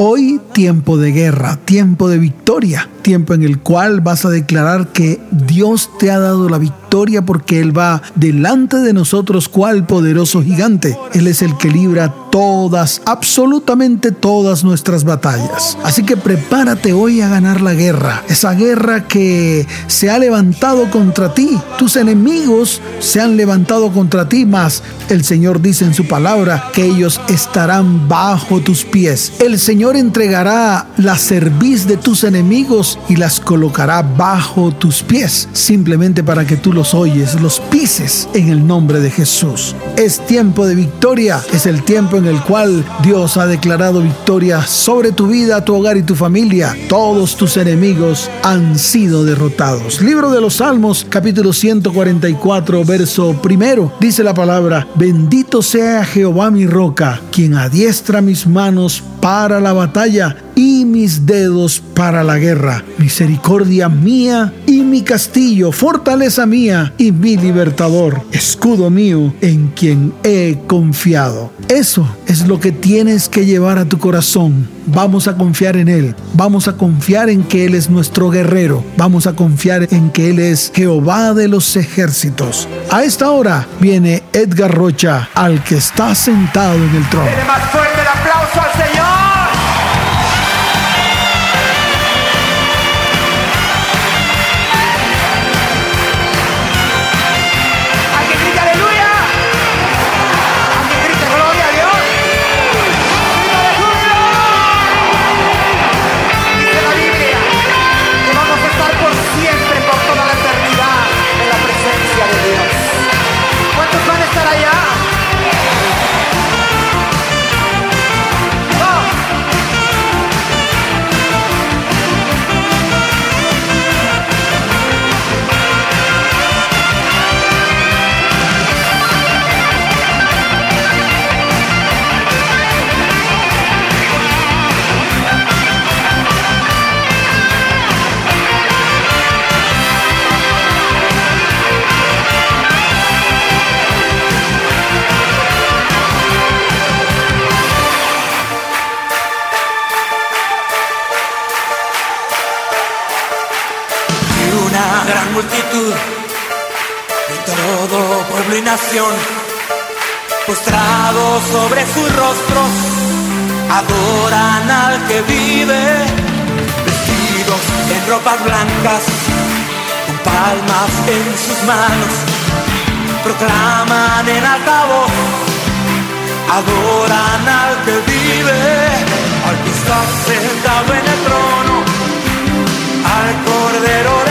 Hoy tiempo de guerra, tiempo de victoria, tiempo en el cual vas a declarar que Dios te ha dado la victoria porque Él va delante de nosotros cual poderoso gigante. Él es el que libra todas, absolutamente todas nuestras batallas. Así que prepárate hoy a ganar la guerra, esa guerra que se ha levantado contra ti. Tus enemigos se han levantado contra ti, mas el Señor dice en su palabra que ellos estarán bajo tus pies. El Señor entregará la cerviz de tus enemigos y las colocará bajo tus pies, simplemente para que tú los oyes, los pises en el nombre de Jesús. Es tiempo de victoria, es el tiempo en el cual Dios ha declarado victoria sobre tu vida, tu hogar y tu familia. Todos tus enemigos han sido derrotados. Libro de los Salmos, capítulo 144, verso primero, dice la palabra, bendito sea Jehová mi roca, quien adiestra mis manos para la batalla y mis dedos para la guerra. Misericordia mía y mi castillo, fortaleza mía y mi libertador, escudo mío en quien he confiado. Eso es lo que tienes que llevar a tu corazón. Vamos a confiar en Él. Vamos a confiar en que Él es nuestro guerrero. Vamos a confiar en que Él es Jehová de los ejércitos. A esta hora viene Edgar Rocha, al que está sentado en el trono. más fuerte el aplauso al Señor. Postrados sobre sus rostros, adoran al que vive, vestidos en ropas blancas, con palmas en sus manos, proclaman en alta voz, adoran al que vive, al que está sentado en el trono, al Cordero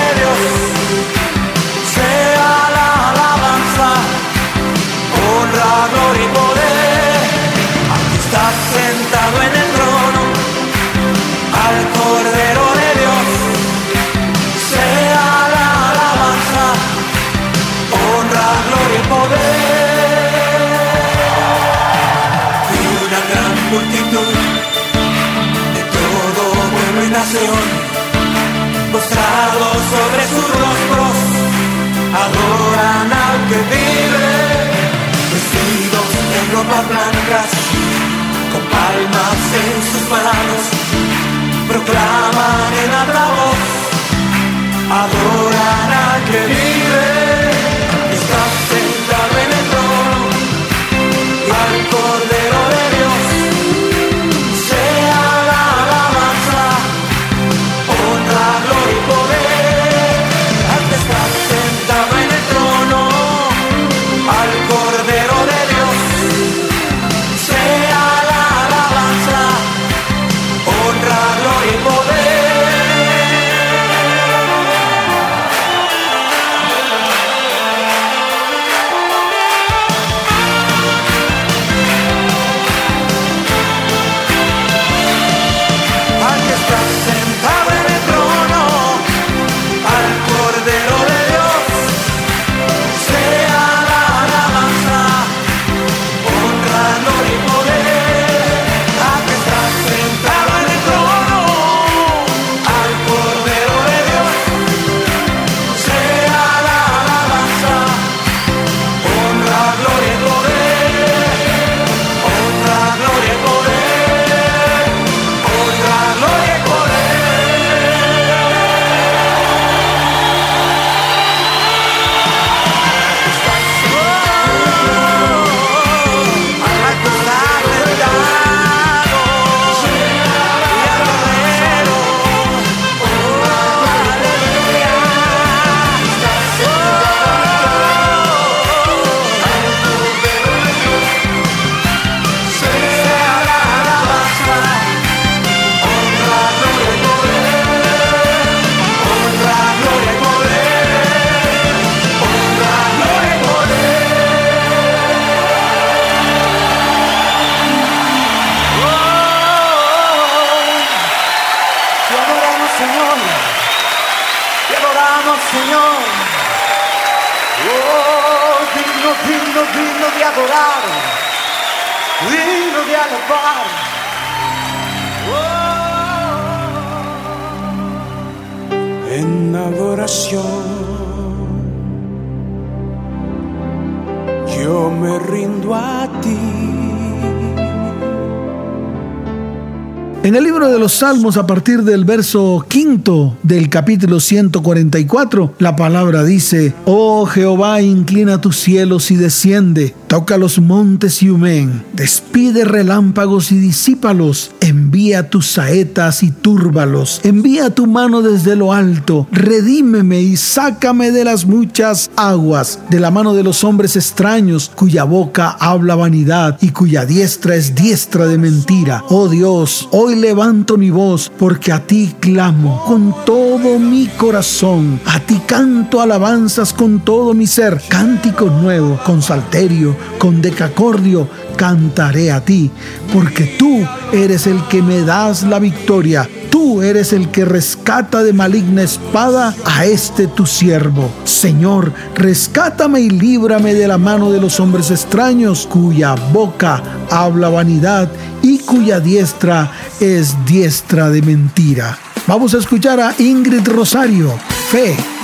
sentado en el trono, al Cordero de Dios. Sea la alabanza, honra, gloria y poder. Y una gran multitud de todo pueblo y nación, postrados sobre sus rostros, adoran al que vive ropas blancas, con palmas en sus manos, proclaman en alta voz, adoran a que vive, los Salmos, a partir del verso quinto del capítulo 144, la palabra dice, Oh Jehová, inclina tus cielos y desciende, toca los montes y humén, despide relámpagos y disípalos, envía tus saetas y túrbalos, envía tu mano desde lo alto, redímeme y sácame de las muchas aguas, de la mano de los hombres extraños, cuya boca habla vanidad y cuya diestra es diestra de mentira. Oh Dios, hoy levanto mi voz porque a ti clamo con todo mi corazón. A ti canto alabanzas con todo mi ser. Cánticos nuevos, con salterio, con decacordio, cantaré a ti, porque tú eres el que me das la victoria. Tú eres el que rescata de maligna espada a este tu siervo. Señor, rescátame y líbrame de la mano de los hombres extraños, cuya boca habla vanidad y cuya diestra es diestra de mentira. Vamos a escuchar a Ingrid Rosario, Fe.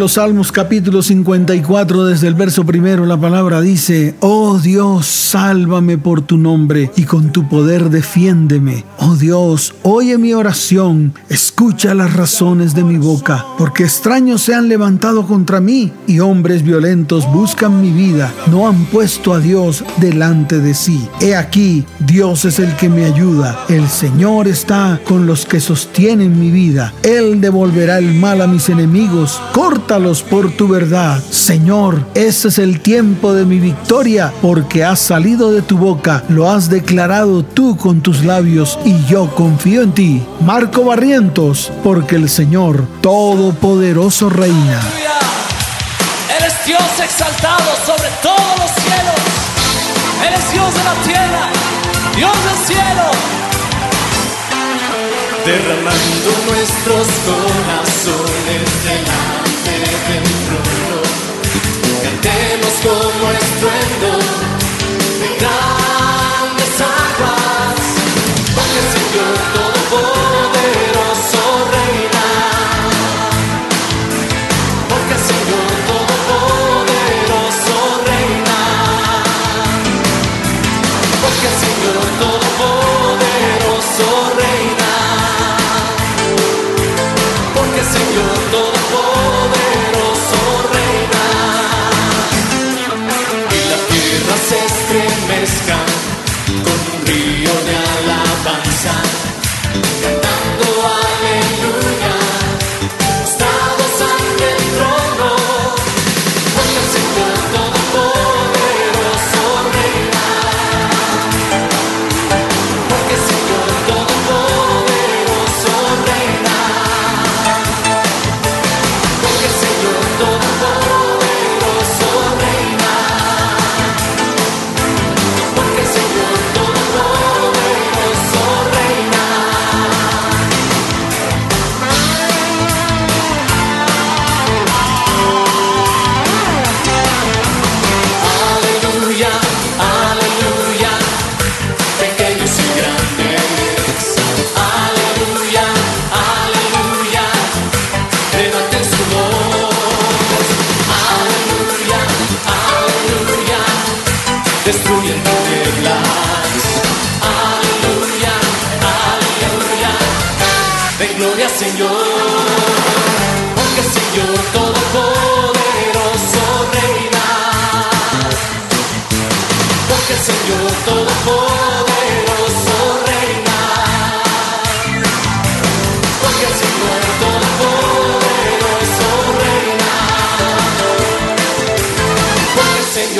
Los Salmos capítulo 54 desde el verso primero la palabra dice, Oh Dios, sálvame por tu nombre y con tu poder defiéndeme. Oh Dios, oye mi oración, escucha las razones de mi boca, porque extraños se han levantado contra mí y hombres violentos buscan mi vida, no han puesto a Dios delante de sí. He aquí, Dios es el que me ayuda, el Señor está con los que sostienen mi vida, Él devolverá el mal a mis enemigos córtalos por tu verdad. Señor, ese es el tiempo de mi victoria, porque has salido de tu boca, lo has declarado tú con tus labios, y yo confío en ti. Marco Barrientos, porque el Señor Todopoderoso reina. Él es Dios exaltado sobre todos los cielos. Él es Dios de la tierra, Dios del cielo derramando nuestros corazones delante del trono. Cantemos como estruendo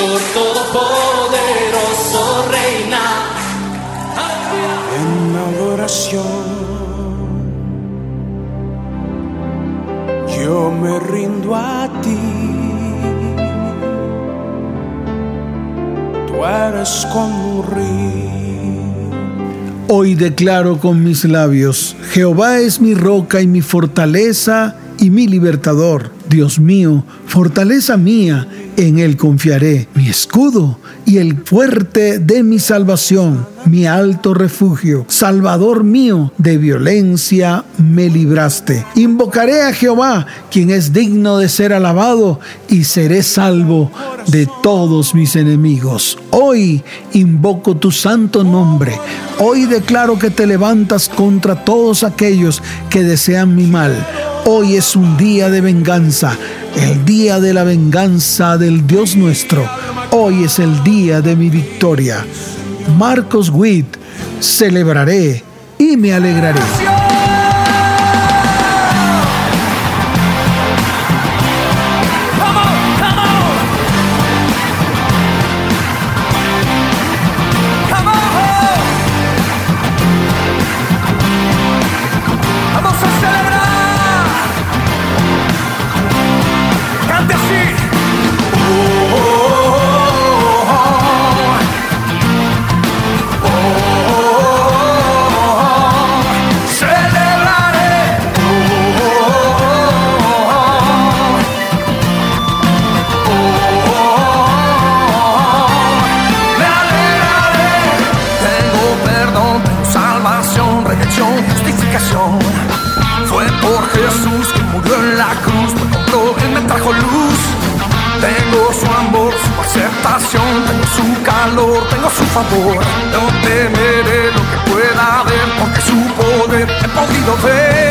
Señor Todopoderoso reina. en adoración. Yo me rindo a ti. Tú eres como un río. Hoy declaro con mis labios, Jehová es mi roca y mi fortaleza y mi libertador. Dios mío, fortaleza mía, en Él confiaré, mi escudo y el fuerte de mi salvación, mi alto refugio, Salvador mío, de violencia me libraste. Invocaré a Jehová, quien es digno de ser alabado, y seré salvo de todos mis enemigos. Hoy invoco tu santo nombre. Hoy declaro que te levantas contra todos aquellos que desean mi mal. Hoy es un día de venganza, el día de la venganza del Dios nuestro. Hoy es el día de mi victoria. Marcos Witt, celebraré y me alegraré. Su favor. No temeré lo que pueda haber, porque su poder he podido ver.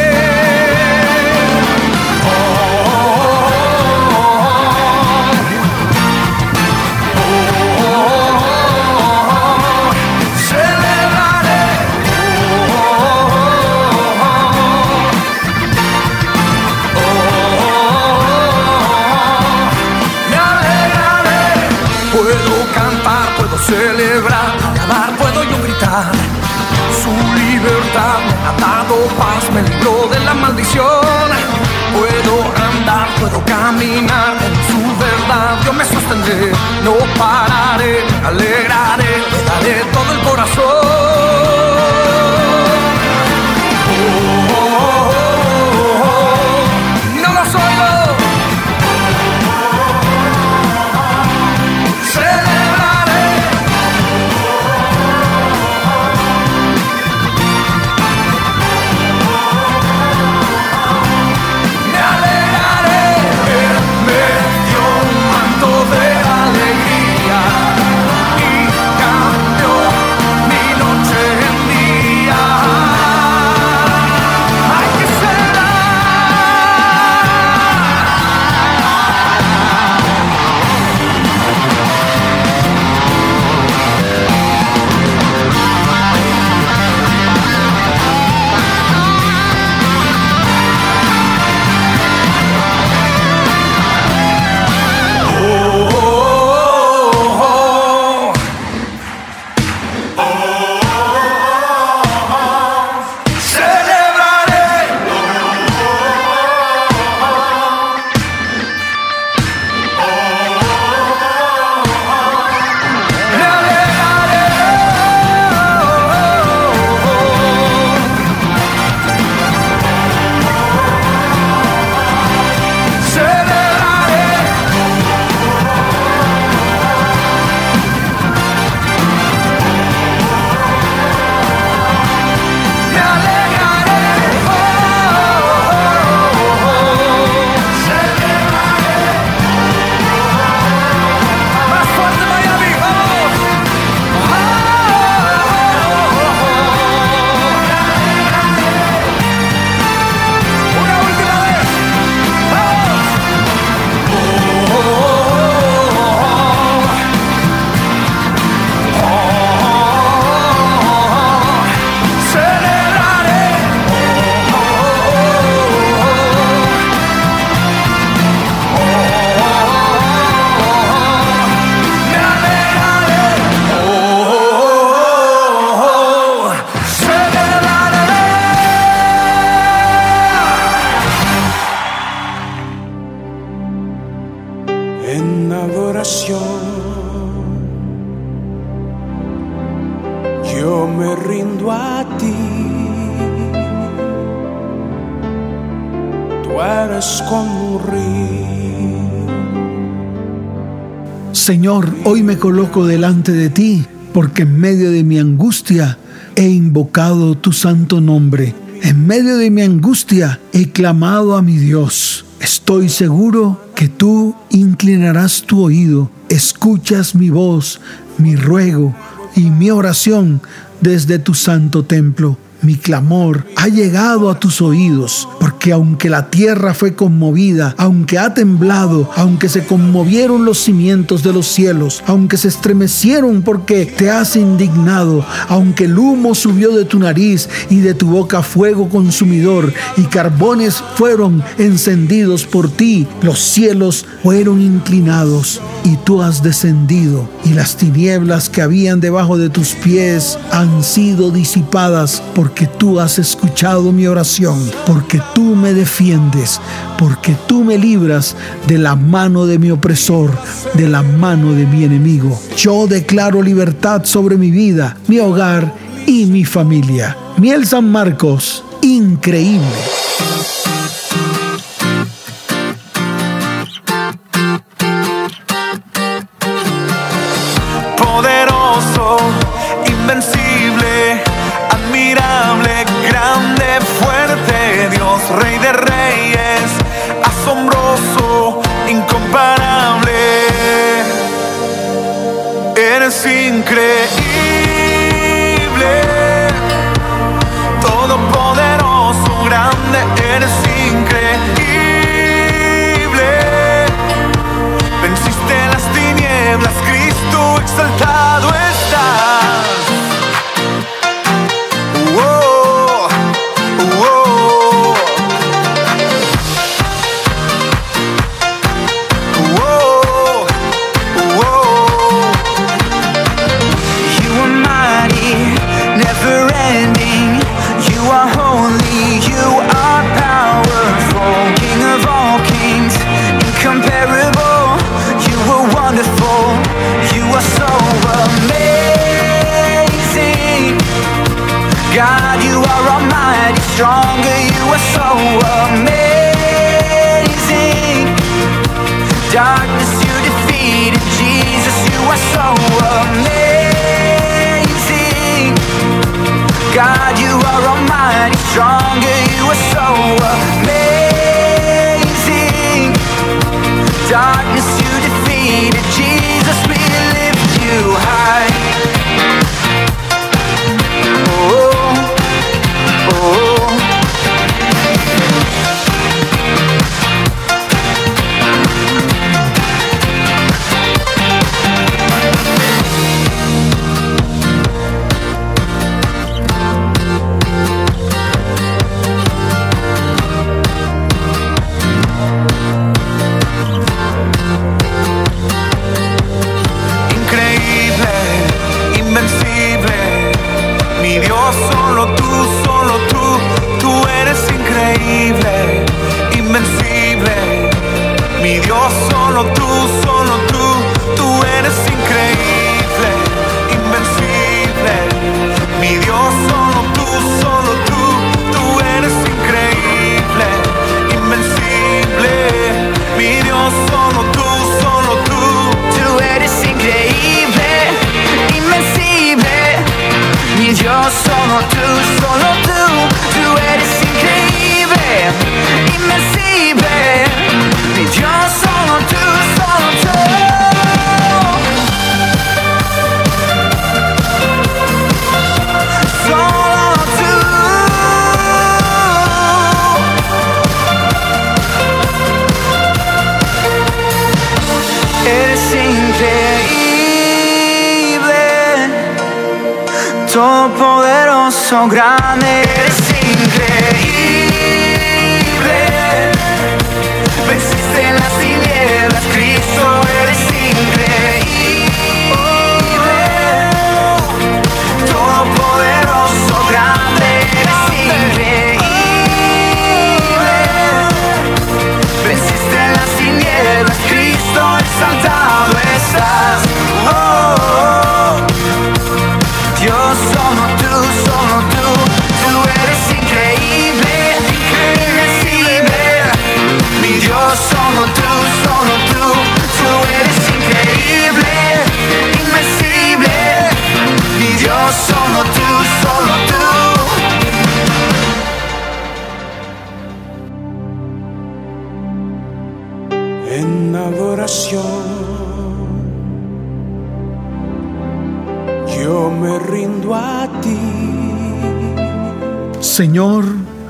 No pararé, alegraré, le daré todo el corazón. Señor, hoy me coloco delante de ti, porque en medio de mi angustia he invocado tu santo nombre. En medio de mi angustia he clamado a mi Dios. Estoy seguro que tú inclinarás tu oído, escuchas mi voz, mi ruego y mi oración desde tu santo templo. Mi clamor ha llegado a tus oídos, porque aunque la tierra fue conmovida, aunque ha temblado, aunque se conmovieron los cimientos de los cielos, aunque se estremecieron porque te has indignado, aunque el humo subió de tu nariz y de tu boca fuego consumidor y carbones fueron encendidos por ti, los cielos fueron inclinados y tú has descendido y las tinieblas que habían debajo de tus pies han sido disipadas porque tú has escuchado mi oración, porque tú me defiendes, porque tú me libras de la mano de mi opresor, de la mano de mi enemigo. Yo declaro libertad sobre mi vida, mi hogar y mi familia. Miel San Marcos, increíble. Eres increíble, todopoderoso, grande,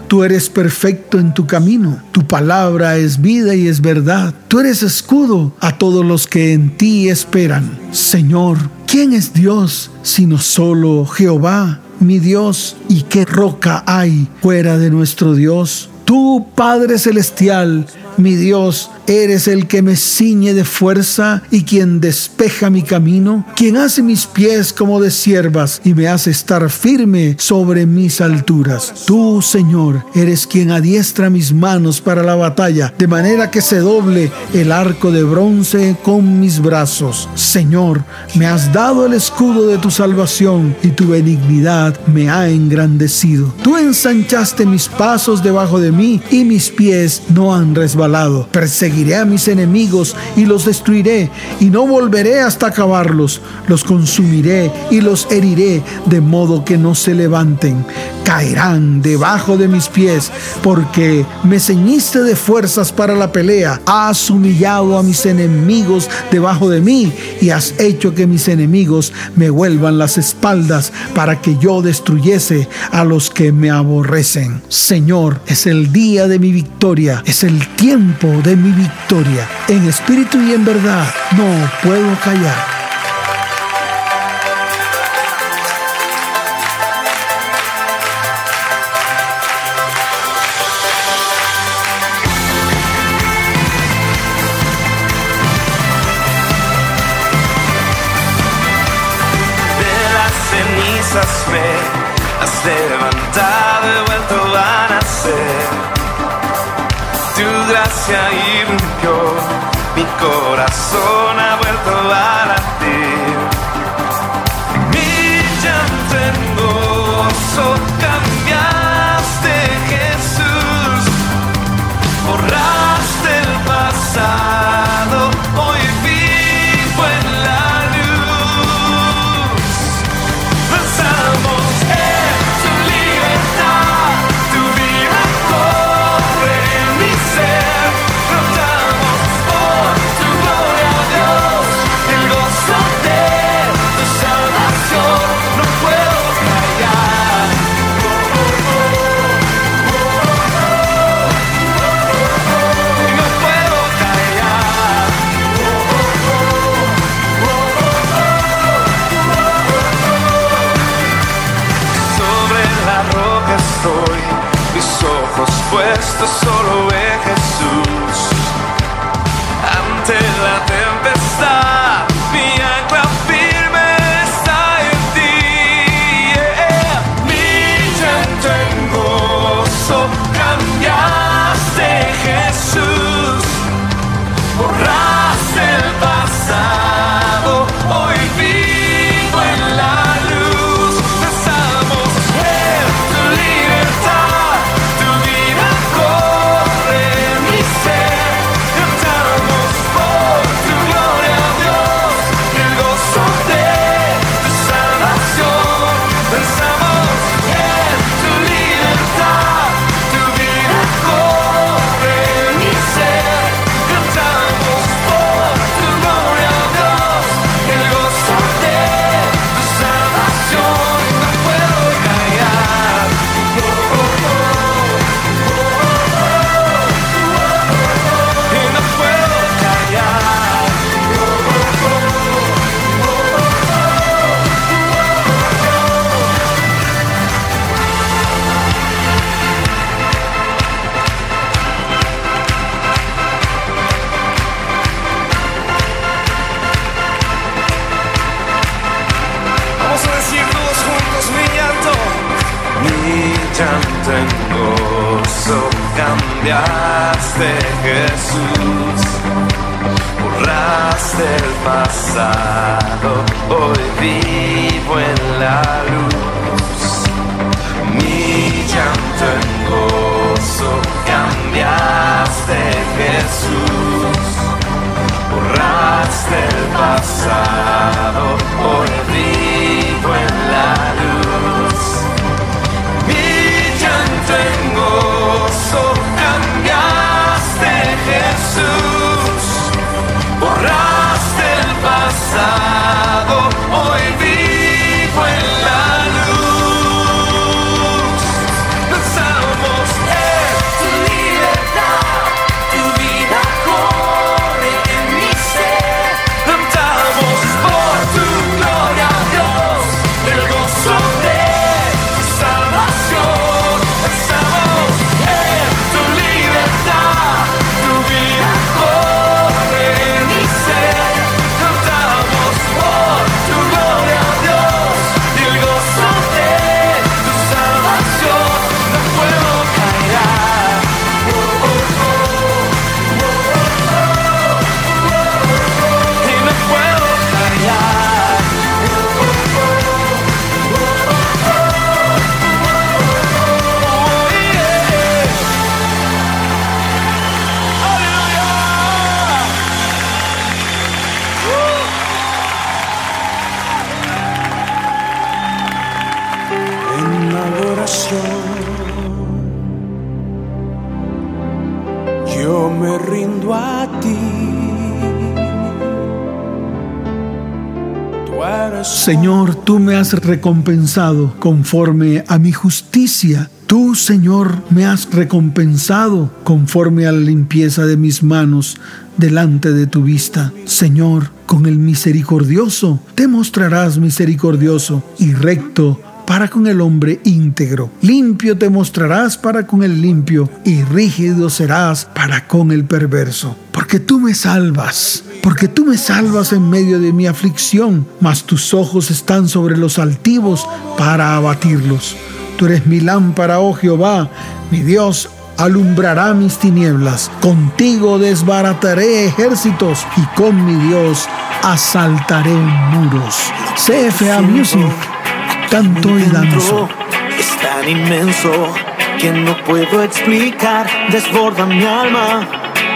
tú eres perfecto en tu camino. Tu palabra es vida y es verdad. Tú eres escudo a todos los que en ti esperan. Señor, ¿quién es Dios sino solo Jehová, mi Dios? ¿Y qué roca hay fuera de nuestro Dios? Tú, Padre Celestial, mi Dios, eres el que me ciñe de fuerza y quien despeja mi camino, quien hace mis pies como de siervas y me hace estar firme sobre mis alturas. Tú, Señor, eres quien adiestra mis manos para la batalla, de manera que se doble el arco de bronce con mis brazos. Señor, me has dado el escudo de tu salvación y tu benignidad me ha engrandecido. Tú ensanchaste mis pasos debajo de mí y mis pies no han resbalado lado. Perseguiré a mis enemigos y los destruiré, y no volveré hasta acabarlos. Los consumiré y los heriré, de modo que no se levanten. Caerán debajo de mis pies, porque me ceñiste de fuerzas para la pelea. Has humillado a mis enemigos debajo de mí, y has hecho que mis enemigos me vuelvan las espaldas para que yo destruyese a los que me aborrecen. Señor, es el día de mi victoria, es el tiempo de mi victoria. En espíritu y en verdad no puedo callar. Cambiaste Jesús, borraste el pasado, hoy vivo en la luz. Mi llanto en gozo cambiaste Jesús, borraste el pasado, hoy vivo en la luz. Pasado, Señor, tú me has recompensado conforme a mi justicia. Tú, Señor, me has recompensado conforme a la limpieza de mis manos delante de tu vista. Señor, con el misericordioso te mostrarás misericordioso y recto para con el hombre íntegro. Limpio te mostrarás para con el limpio y rígido serás para con el perverso. Porque tú me salvas, porque tú me salvas en medio de mi aflicción, mas tus ojos están sobre los altivos para abatirlos. Tú eres mi lámpara, oh Jehová, mi Dios, alumbrará mis tinieblas. Contigo desbarataré ejércitos y con mi Dios asaltaré muros. CFA Music, canto y danzo. Es tan inmenso que no puedo explicar. Desborda mi alma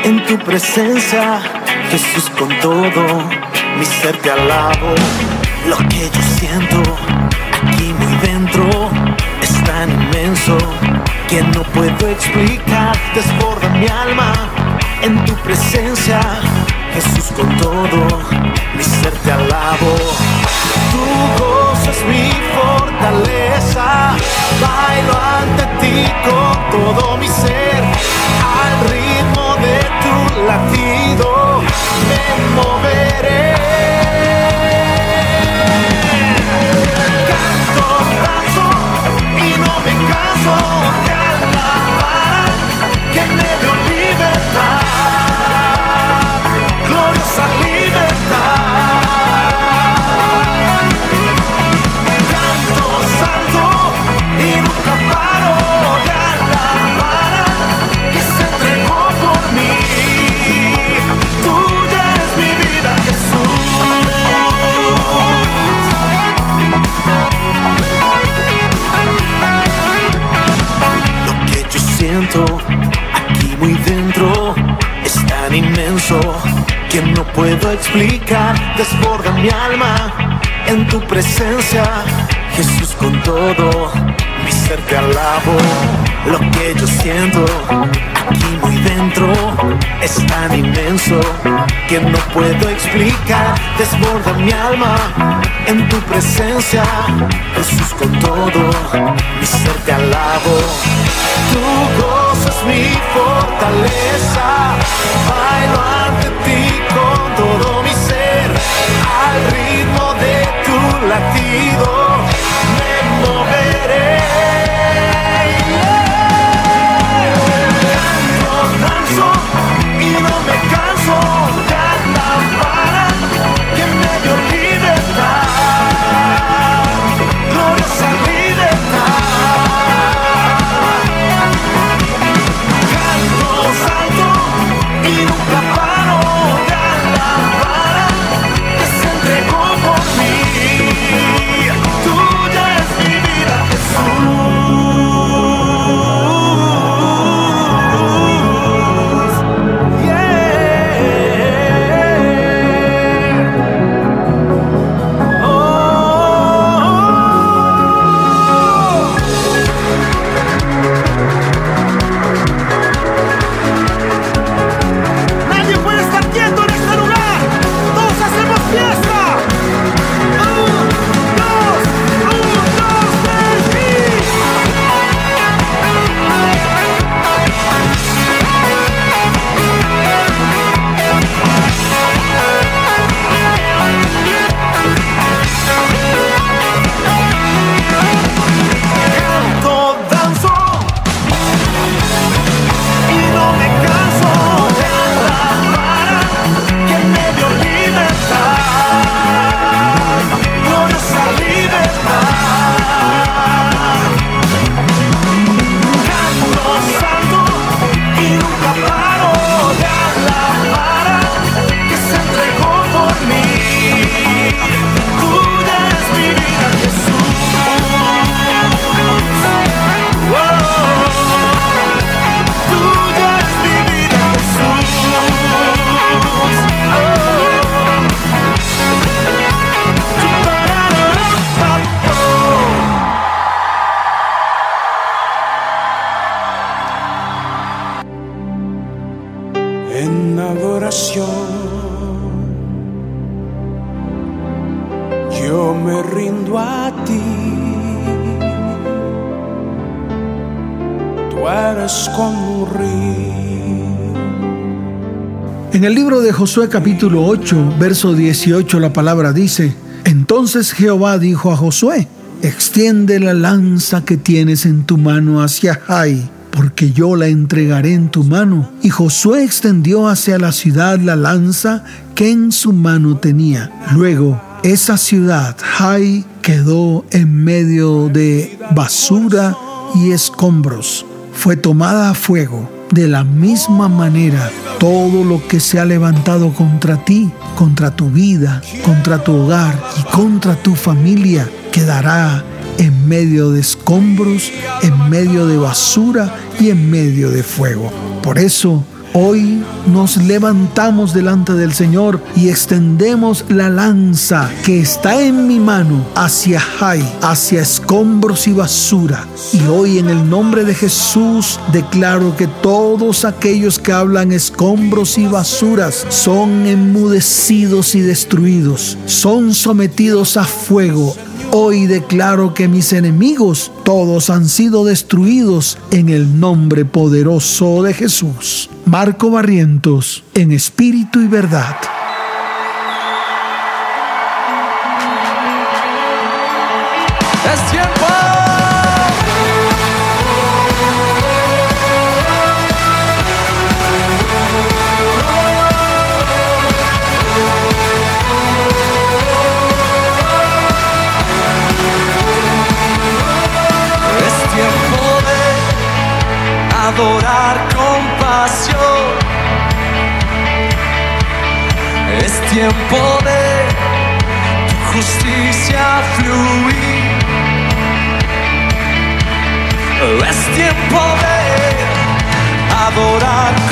en tu presencia. Jesús con todo, mi ser te alabo. Lo que yo siento aquí muy dentro es tan inmenso que no puedo explicar. Desborda mi alma en tu presencia. Jesús con todo, mi ser te alabo. Tu gozo es mi Bailo ante ti con todo mi ser. Al ritmo de tu latido me moveré. Canto, danzo y no me canso puedo explicar. Desborda mi alma en tu presencia, Jesús con todo. Ser te alabo, lo que yo siento aquí muy dentro es tan inmenso que no puedo explicar. Desborda mi alma en tu presencia, Jesús con todo. Mi ser te alabo, tu gozo es mi fortaleza. Bailo ante ti con todo mi ser, al ritmo de tu latido Josué capítulo 8, verso 18, la palabra dice, entonces Jehová dijo a Josué, extiende la lanza que tienes en tu mano hacia Jai, porque yo la entregaré en tu mano. Y Josué extendió hacia la ciudad la lanza que en su mano tenía. Luego, esa ciudad, Jai, quedó en medio de basura y escombros. Fue tomada a fuego. De la misma manera, todo lo que se ha levantado contra ti, contra tu vida, contra tu hogar y contra tu familia, quedará en medio de escombros, en medio de basura y en medio de fuego. Por eso, Hoy nos levantamos delante del Señor y extendemos la lanza que está en mi mano hacia Jai, hacia escombros y basura. Y hoy en el nombre de Jesús declaro que todos aquellos que hablan escombros y basuras son enmudecidos y destruidos, son sometidos a fuego Hoy declaro que mis enemigos todos han sido destruidos en el nombre poderoso de Jesús. Marco Barrientos, en espíritu y verdad. adorar tiempo de tu justicia fluir. Es tiempo de adorar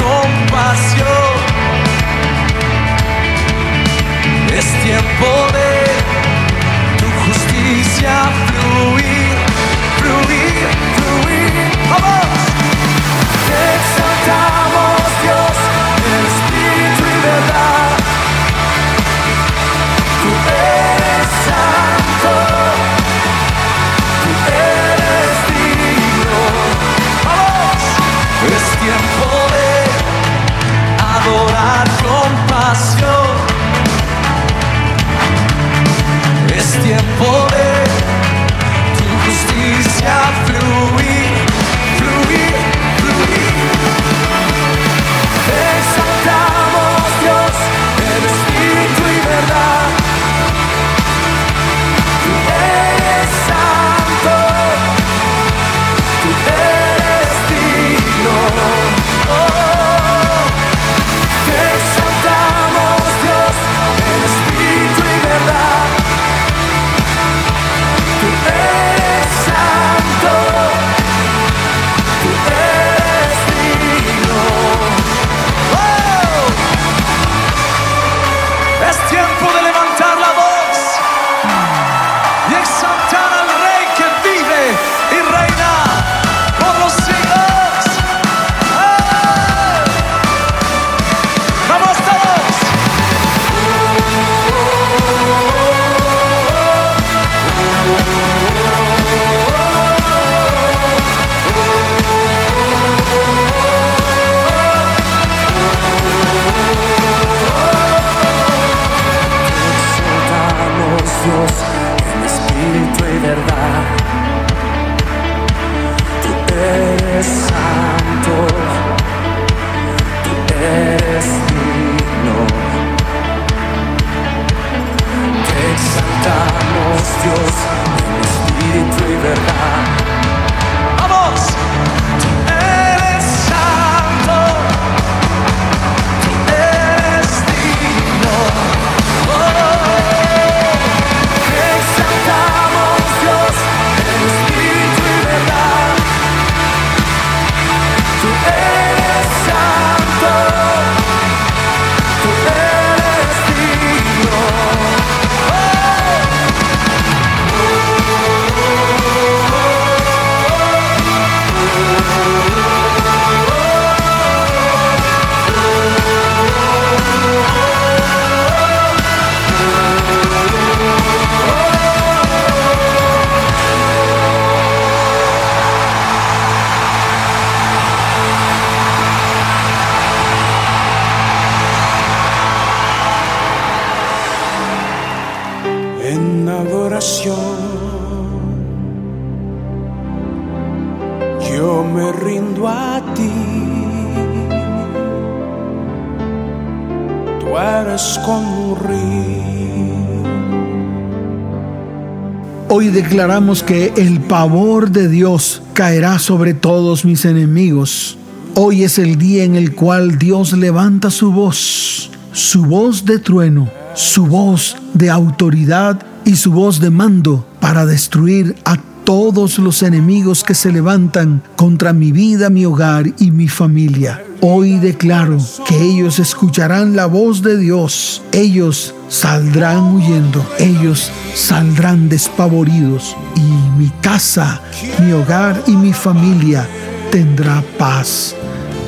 declaramos que el pavor de Dios caerá sobre todos mis enemigos. Hoy es el día en el cual Dios levanta su voz, su voz de trueno, su voz de autoridad y su voz de mando para destruir a todos los enemigos que se levantan contra mi vida, mi hogar y mi familia. Hoy declaro ellos escucharán la voz de Dios. Ellos saldrán huyendo. Ellos saldrán despavoridos. Y mi casa, mi hogar y mi familia tendrá paz.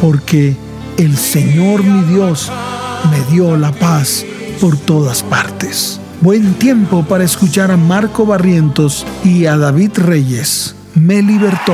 Porque el Señor mi Dios me dio la paz por todas partes. Buen tiempo para escuchar a Marco Barrientos y a David Reyes. Me libertó.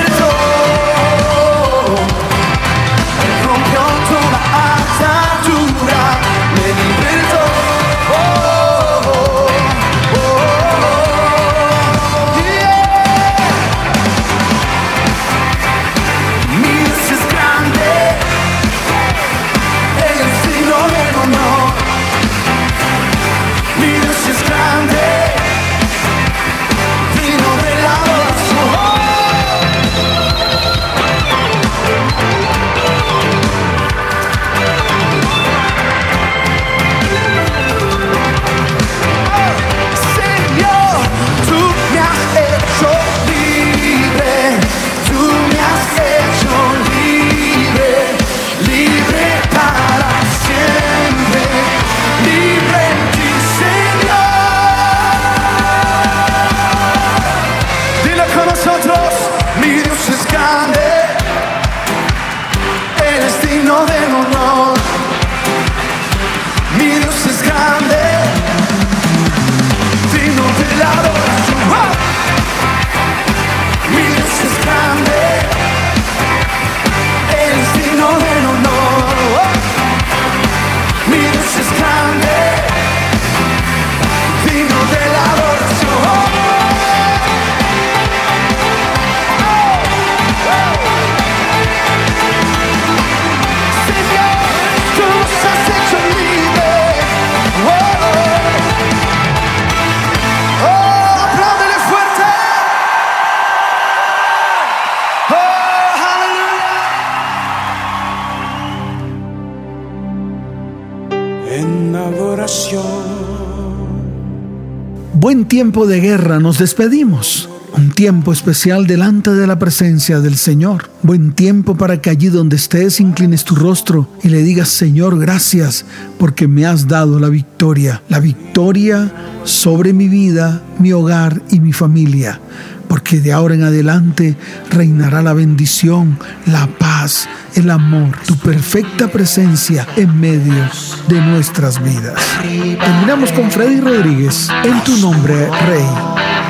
tiempo de guerra, nos despedimos. Un tiempo especial delante de la presencia del Señor. Buen tiempo para que allí donde estés inclines tu rostro y le digas, Señor, gracias porque me has dado la victoria. La victoria sobre mi vida, mi hogar y mi familia porque de ahora en adelante reinará la bendición, la paz, el amor, tu perfecta presencia en medio de nuestras vidas. Terminamos con Freddy Rodríguez, en tu nombre, Rey.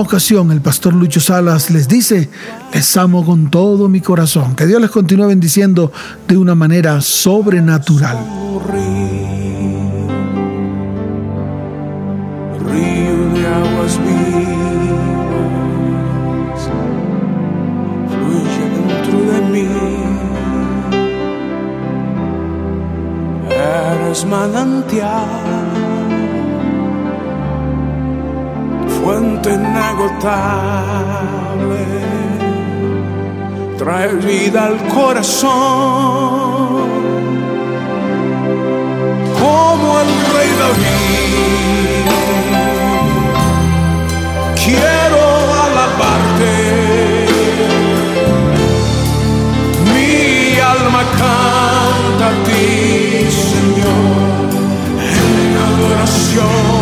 Ocasión, el pastor Lucho Salas les dice, les amo con todo mi corazón. Que Dios les continúe bendiciendo de una manera sobrenatural. Río de aguas fluye dentro de mí. Fuente inagotable, trae vida al corazón, como el rey David. Quiero alabarte, mi alma canta a ti, Señor, en adoración.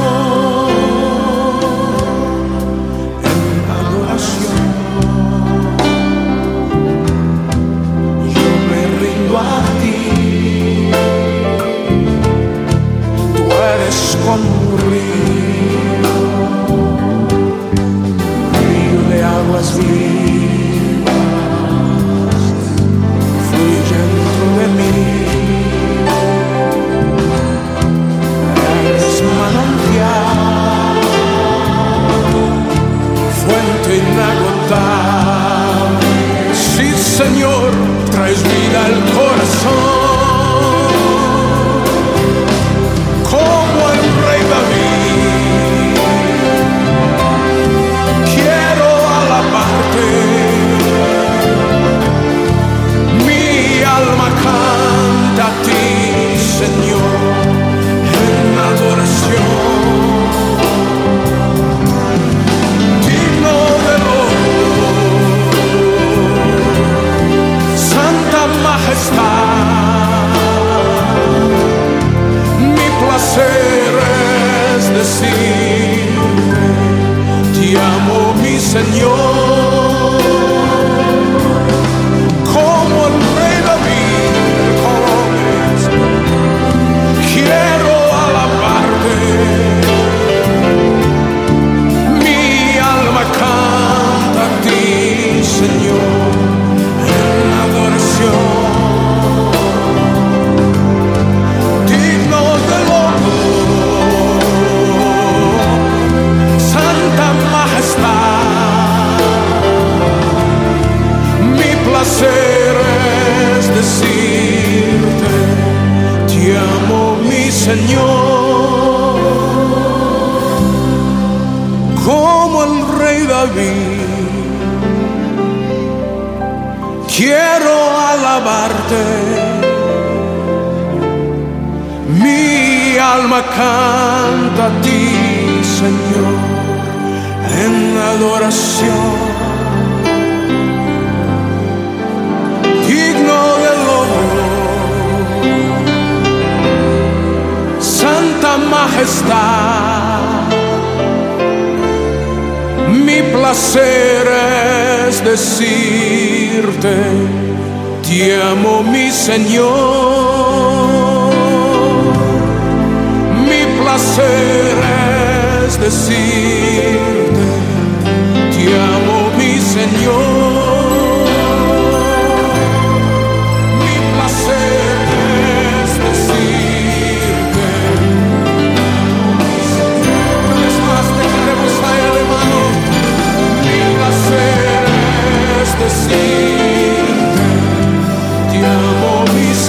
canta a ti, Señor, en adoración. Digno de honor, Santa Majestad, mi placer es decirte, te amo mi Señor placer es decirte, te amo mi Señor.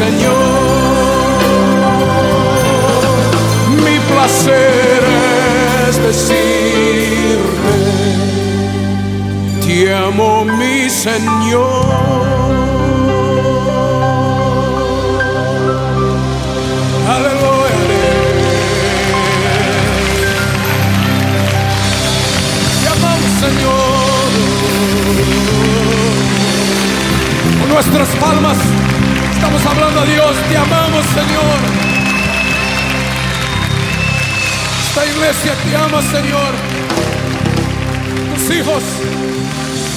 Señor, mi placer es decirte, te amo mi Señor. nuestras palmas hablando a Dios. Te amamos, Señor. Esta iglesia te ama, Señor. Tus hijos,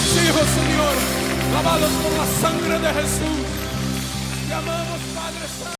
tus hijos, Señor, lavados por la sangre de Jesús.